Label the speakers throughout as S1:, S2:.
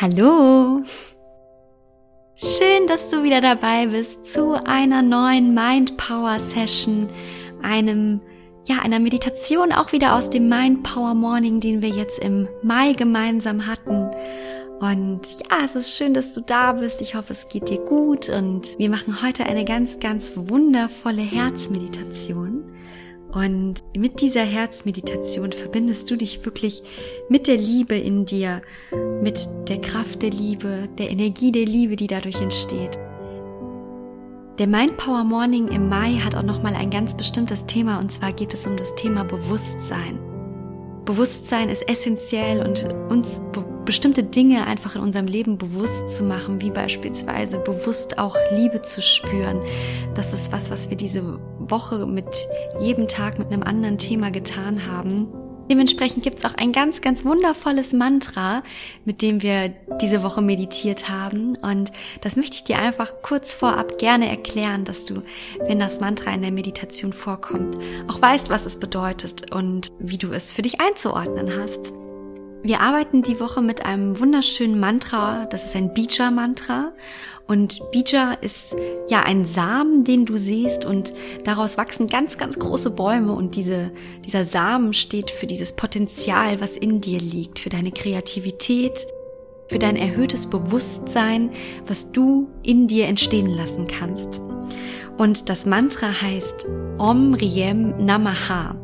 S1: Hallo! Schön, dass du wieder dabei bist zu einer neuen Mind Power Session, einem ja, einer Meditation auch wieder aus dem Mind Power Morning, den wir jetzt im Mai gemeinsam hatten. Und ja, es ist schön, dass du da bist. Ich hoffe, es geht dir gut und wir machen heute eine ganz, ganz wundervolle Herzmeditation. Und mit dieser Herzmeditation verbindest du dich wirklich mit der Liebe in dir, mit der Kraft der Liebe, der Energie der Liebe, die dadurch entsteht. Der Mind Power Morning im Mai hat auch nochmal ein ganz bestimmtes Thema und zwar geht es um das Thema Bewusstsein. Bewusstsein ist essentiell und uns be bestimmte Dinge einfach in unserem Leben bewusst zu machen, wie beispielsweise bewusst auch Liebe zu spüren. Das ist was, was wir diese Woche mit jedem Tag mit einem anderen Thema getan haben. Dementsprechend gibt es auch ein ganz, ganz wundervolles Mantra, mit dem wir diese Woche meditiert haben. Und das möchte ich dir einfach kurz vorab gerne erklären, dass du, wenn das Mantra in der Meditation vorkommt, auch weißt, was es bedeutet und wie du es für dich einzuordnen hast. Wir arbeiten die Woche mit einem wunderschönen Mantra. Das ist ein Bija-Mantra. Und Bija ist ja ein Samen, den du siehst und daraus wachsen ganz, ganz große Bäume und diese, dieser Samen steht für dieses Potenzial, was in dir liegt, für deine Kreativität, für dein erhöhtes Bewusstsein, was du in dir entstehen lassen kannst. Und das Mantra heißt Om Riem Namaha.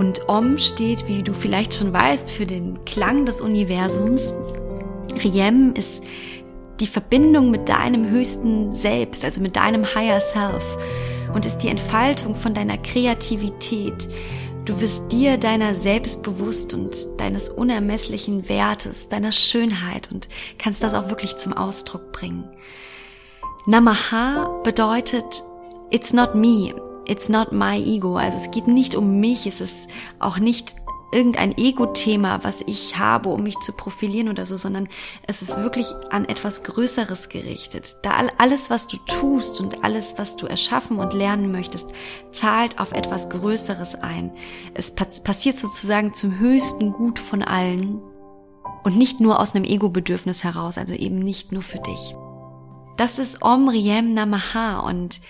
S1: Und Om steht, wie du vielleicht schon weißt, für den Klang des Universums. Riem ist die Verbindung mit deinem höchsten Selbst, also mit deinem Higher Self und ist die Entfaltung von deiner Kreativität. Du wirst dir deiner selbst bewusst und deines unermesslichen Wertes, deiner Schönheit und kannst das auch wirklich zum Ausdruck bringen. Namaha bedeutet It's not me, it's not my ego. Also es geht nicht um mich, es ist auch nicht irgendein Ego-Thema, was ich habe, um mich zu profilieren oder so, sondern es ist wirklich an etwas Größeres gerichtet. Da alles, was du tust und alles, was du erschaffen und lernen möchtest, zahlt auf etwas Größeres ein. Es passiert sozusagen zum höchsten Gut von allen und nicht nur aus einem Ego-Bedürfnis heraus, also eben nicht nur für dich. Das ist Om Riem Namaha und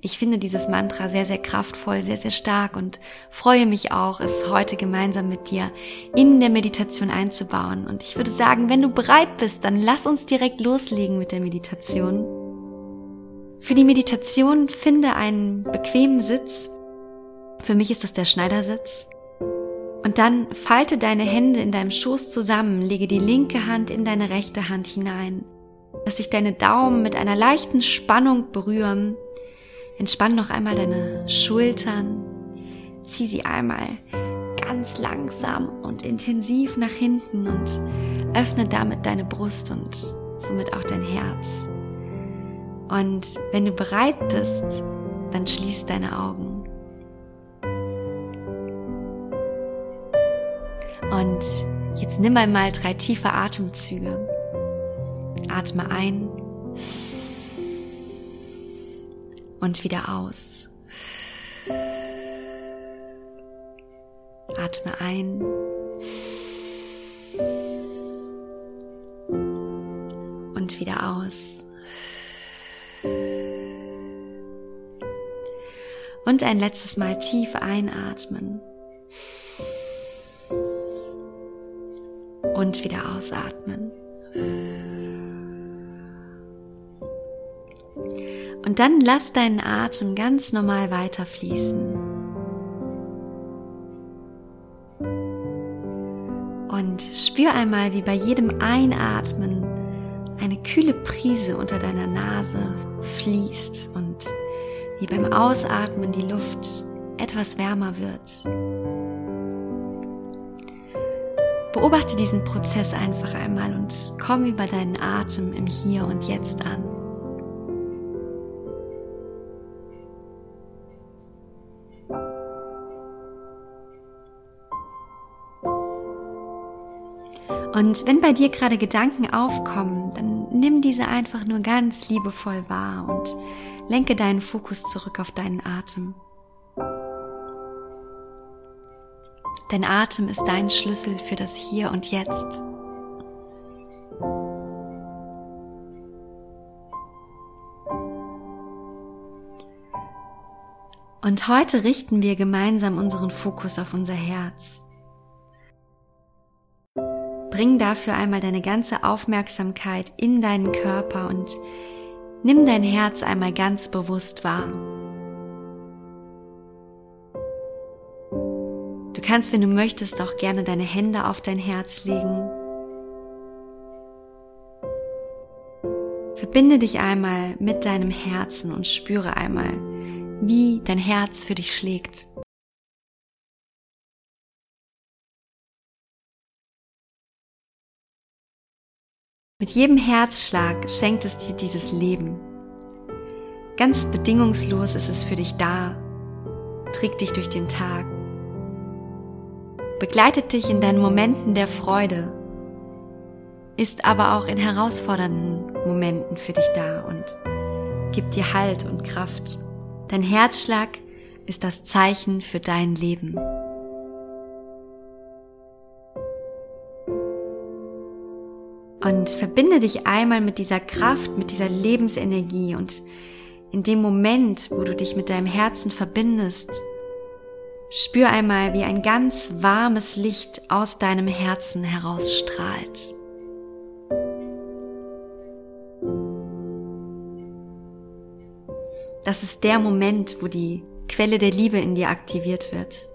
S1: ich finde dieses Mantra sehr, sehr kraftvoll, sehr, sehr stark und freue mich auch, es heute gemeinsam mit dir in der Meditation einzubauen. Und ich würde sagen, wenn du bereit bist, dann lass uns direkt loslegen mit der Meditation. Für die Meditation finde einen bequemen Sitz. Für mich ist das der Schneidersitz. Und dann falte deine Hände in deinem Schoß zusammen, lege die linke Hand in deine rechte Hand hinein. Lass sich deine Daumen mit einer leichten Spannung berühren Entspann noch einmal deine Schultern. Zieh sie einmal ganz langsam und intensiv nach hinten und öffne damit deine Brust und somit auch dein Herz. Und wenn du bereit bist, dann schließ deine Augen. Und jetzt nimm einmal drei tiefe Atemzüge. Atme ein und wieder aus. Atme ein. Und wieder aus. Und ein letztes Mal tief einatmen. Und wieder ausatmen. Dann lass deinen Atem ganz normal weiterfließen. Und spür einmal, wie bei jedem Einatmen eine kühle Prise unter deiner Nase fließt und wie beim Ausatmen die Luft etwas wärmer wird. Beobachte diesen Prozess einfach einmal und komm über deinen Atem im Hier und Jetzt an. Und wenn bei dir gerade Gedanken aufkommen, dann nimm diese einfach nur ganz liebevoll wahr und lenke deinen Fokus zurück auf deinen Atem. Dein Atem ist dein Schlüssel für das Hier und Jetzt. Und heute richten wir gemeinsam unseren Fokus auf unser Herz. Bring dafür einmal deine ganze Aufmerksamkeit in deinen Körper und nimm dein Herz einmal ganz bewusst wahr. Du kannst, wenn du möchtest, auch gerne deine Hände auf dein Herz legen. Verbinde dich einmal mit deinem Herzen und spüre einmal, wie dein Herz für dich schlägt. Mit jedem Herzschlag schenkt es dir dieses Leben. Ganz bedingungslos ist es für dich da, trägt dich durch den Tag, begleitet dich in deinen Momenten der Freude, ist aber auch in herausfordernden Momenten für dich da und gibt dir Halt und Kraft. Dein Herzschlag ist das Zeichen für dein Leben. Und verbinde dich einmal mit dieser Kraft, mit dieser Lebensenergie und in dem Moment, wo du dich mit deinem Herzen verbindest, spür einmal, wie ein ganz warmes Licht aus deinem Herzen herausstrahlt. Das ist der Moment, wo die Quelle der Liebe in dir aktiviert wird.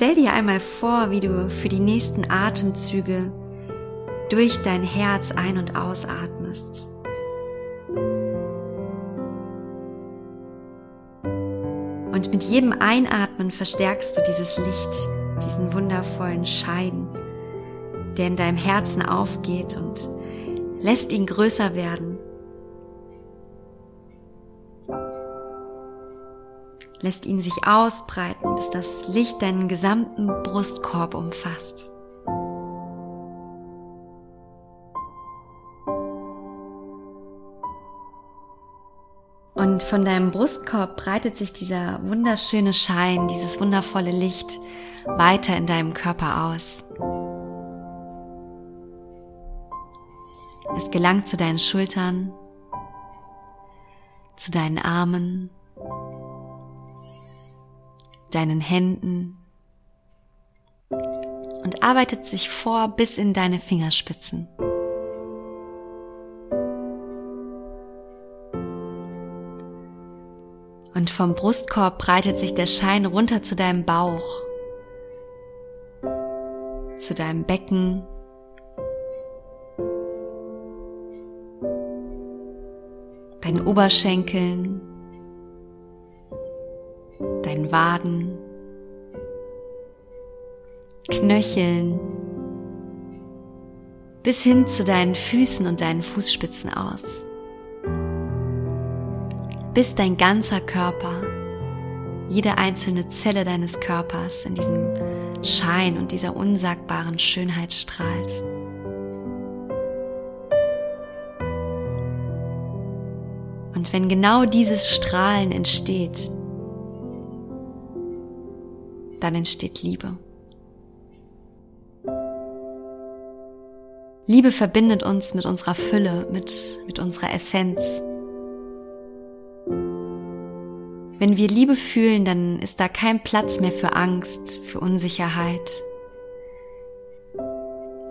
S1: Stell dir einmal vor, wie du für die nächsten Atemzüge durch dein Herz ein- und ausatmest. Und mit jedem Einatmen verstärkst du dieses Licht, diesen wundervollen Schein, der in deinem Herzen aufgeht und lässt ihn größer werden. Lässt ihn sich ausbreiten, bis das Licht deinen gesamten Brustkorb umfasst. Und von deinem Brustkorb breitet sich dieser wunderschöne Schein, dieses wundervolle Licht weiter in deinem Körper aus. Es gelangt zu deinen Schultern, zu deinen Armen, deinen Händen und arbeitet sich vor bis in deine Fingerspitzen. Und vom Brustkorb breitet sich der Schein runter zu deinem Bauch, zu deinem Becken, deinen Oberschenkeln, deinen Waden, Knöcheln, bis hin zu deinen Füßen und deinen Fußspitzen aus. Bis dein ganzer Körper, jede einzelne Zelle deines Körpers in diesem Schein und dieser unsagbaren Schönheit strahlt. Und wenn genau dieses Strahlen entsteht, dann entsteht Liebe. Liebe verbindet uns mit unserer Fülle, mit, mit unserer Essenz. Wenn wir Liebe fühlen, dann ist da kein Platz mehr für Angst, für Unsicherheit,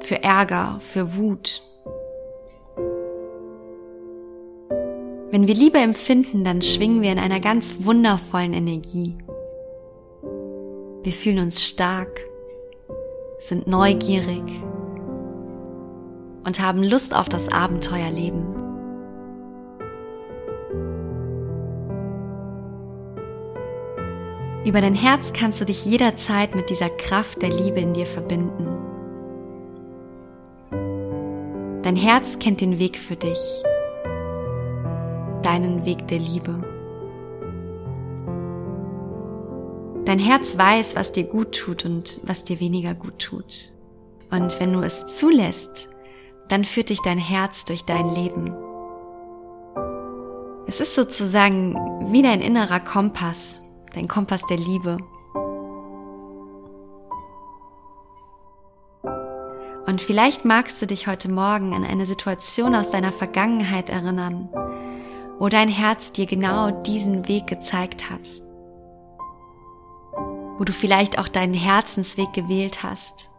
S1: für Ärger, für Wut, Wenn wir Liebe empfinden, dann schwingen wir in einer ganz wundervollen Energie. Wir fühlen uns stark, sind neugierig und haben Lust auf das Abenteuerleben. Über dein Herz kannst du dich jederzeit mit dieser Kraft der Liebe in dir verbinden. Dein Herz kennt den Weg für dich deinen Weg der Liebe. Dein Herz weiß, was dir gut tut und was dir weniger gut tut. Und wenn du es zulässt, dann führt dich dein Herz durch dein Leben. Es ist sozusagen wie dein innerer Kompass, dein Kompass der Liebe. Und vielleicht magst du dich heute Morgen an eine Situation aus deiner Vergangenheit erinnern, wo dein Herz dir genau diesen Weg gezeigt hat, wo du vielleicht auch deinen Herzensweg gewählt hast.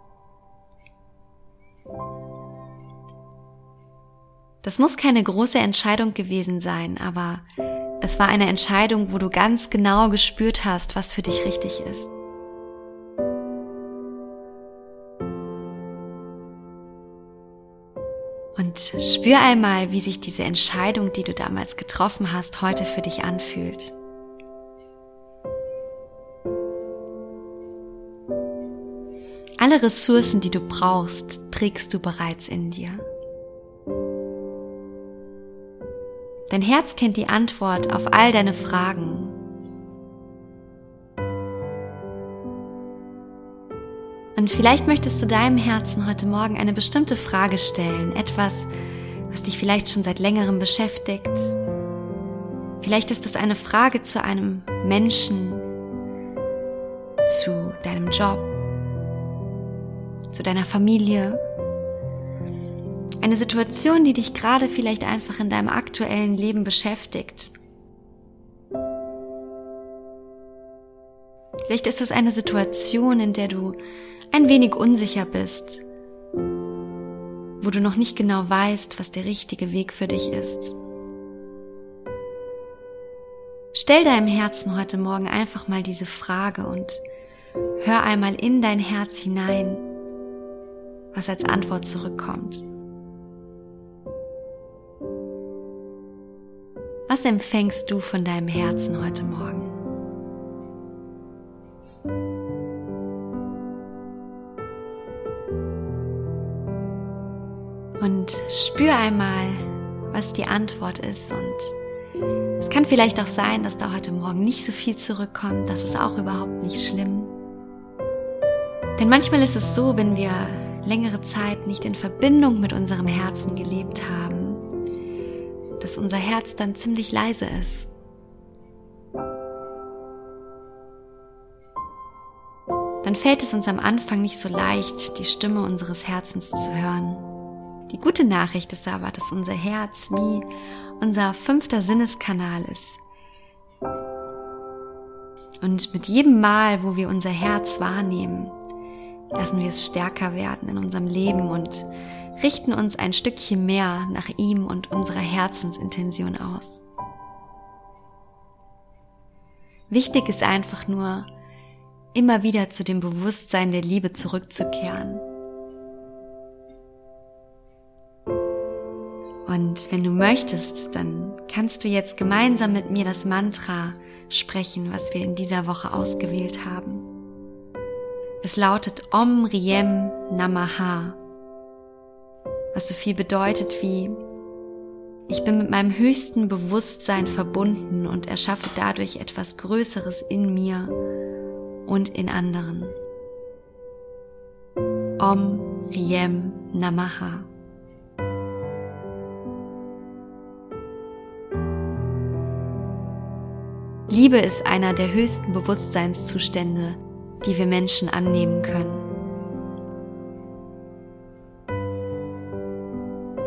S1: Das muss keine große Entscheidung gewesen sein, aber es war eine Entscheidung, wo du ganz genau gespürt hast, was für dich richtig ist. Und spür einmal, wie sich diese Entscheidung, die du damals getroffen hast, heute für dich anfühlt. Alle Ressourcen, die du brauchst, trägst du bereits in dir. Dein Herz kennt die Antwort auf all deine Fragen. Und vielleicht möchtest du deinem Herzen heute Morgen eine bestimmte Frage stellen, etwas, was dich vielleicht schon seit längerem beschäftigt. Vielleicht ist es eine Frage zu einem Menschen, zu deinem Job, zu deiner Familie, eine Situation, die dich gerade vielleicht einfach in deinem aktuellen Leben beschäftigt. Vielleicht ist es eine Situation, in der du ein wenig unsicher bist, wo du noch nicht genau weißt, was der richtige Weg für dich ist. Stell deinem Herzen heute Morgen einfach mal diese Frage und hör einmal in dein Herz hinein, was als Antwort zurückkommt. Was empfängst du von deinem Herzen heute Morgen? Und spür einmal, was die Antwort ist. Und es kann vielleicht auch sein, dass da heute Morgen nicht so viel zurückkommt. Das ist auch überhaupt nicht schlimm. Denn manchmal ist es so, wenn wir längere Zeit nicht in Verbindung mit unserem Herzen gelebt haben, dass unser Herz dann ziemlich leise ist. Dann fällt es uns am Anfang nicht so leicht, die Stimme unseres Herzens zu hören. Die gute Nachricht ist aber, dass unser Herz wie unser fünfter Sinneskanal ist. Und mit jedem Mal, wo wir unser Herz wahrnehmen, lassen wir es stärker werden in unserem Leben und richten uns ein Stückchen mehr nach ihm und unserer Herzensintention aus. Wichtig ist einfach nur, immer wieder zu dem Bewusstsein der Liebe zurückzukehren. Und wenn du möchtest, dann kannst du jetzt gemeinsam mit mir das Mantra sprechen, was wir in dieser Woche ausgewählt haben. Es lautet Om Riem Namaha was so viel bedeutet wie ich bin mit meinem höchsten Bewusstsein verbunden und erschaffe dadurch etwas Größeres in mir und in anderen. Om Riem Namaha. Liebe ist einer der höchsten Bewusstseinszustände, die wir Menschen annehmen können.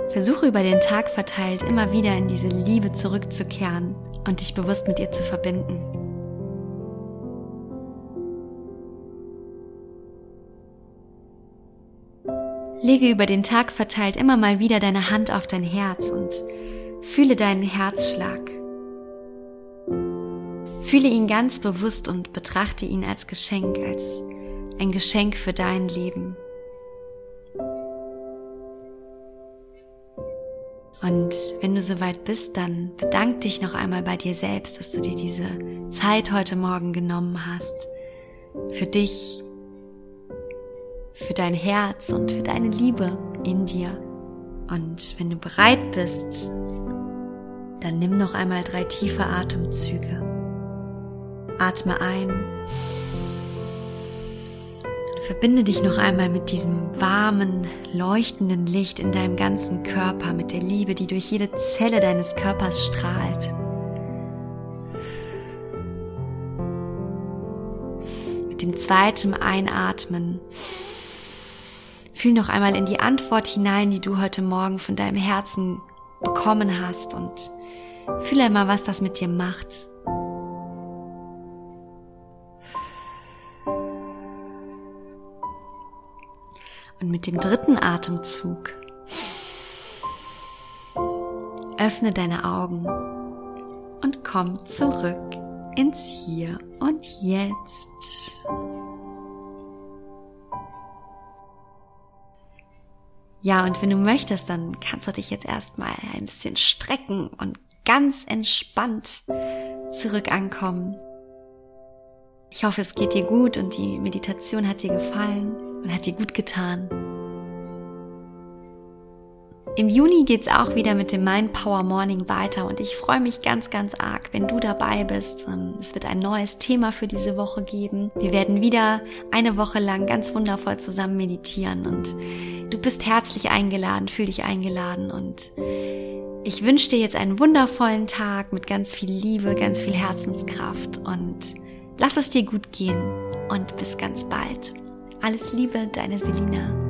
S1: Versuche über den Tag verteilt immer wieder in diese Liebe zurückzukehren und dich bewusst mit ihr zu verbinden. Lege über den Tag verteilt immer mal wieder deine Hand auf dein Herz und fühle deinen Herzschlag. Fühle ihn ganz bewusst und betrachte ihn als Geschenk, als ein Geschenk für dein Leben. Und wenn du soweit bist, dann bedank dich noch einmal bei dir selbst, dass du dir diese Zeit heute Morgen genommen hast. Für dich, für dein Herz und für deine Liebe in dir. Und wenn du bereit bist, dann nimm noch einmal drei tiefe Atemzüge. Atme ein Verbinde dich noch einmal mit diesem warmen, leuchtenden Licht in deinem ganzen Körper, mit der Liebe, die durch jede Zelle deines Körpers strahlt. Mit dem zweiten Einatmen Fühl noch einmal in die Antwort hinein, die du heute Morgen von deinem Herzen bekommen hast und fühl einmal, was das mit dir macht. Mit dem dritten Atemzug öffne deine Augen und komm zurück ins Hier und Jetzt. Ja, und wenn du möchtest, dann kannst du dich jetzt erstmal ein bisschen strecken und ganz entspannt zurück ankommen. Ich hoffe, es geht dir gut und die Meditation hat dir gefallen und hat dir gut getan. Im Juni geht's auch wieder mit dem Mind Power Morning weiter und ich freue mich ganz, ganz arg, wenn du dabei bist. Ähm, es wird ein neues Thema für diese Woche geben. Wir werden wieder eine Woche lang ganz wundervoll zusammen meditieren und du bist herzlich eingeladen, fühl dich eingeladen und ich wünsche dir jetzt einen wundervollen Tag mit ganz viel Liebe, ganz viel Herzenskraft und lass es dir gut gehen und bis ganz bald. Alles Liebe, deine Selina.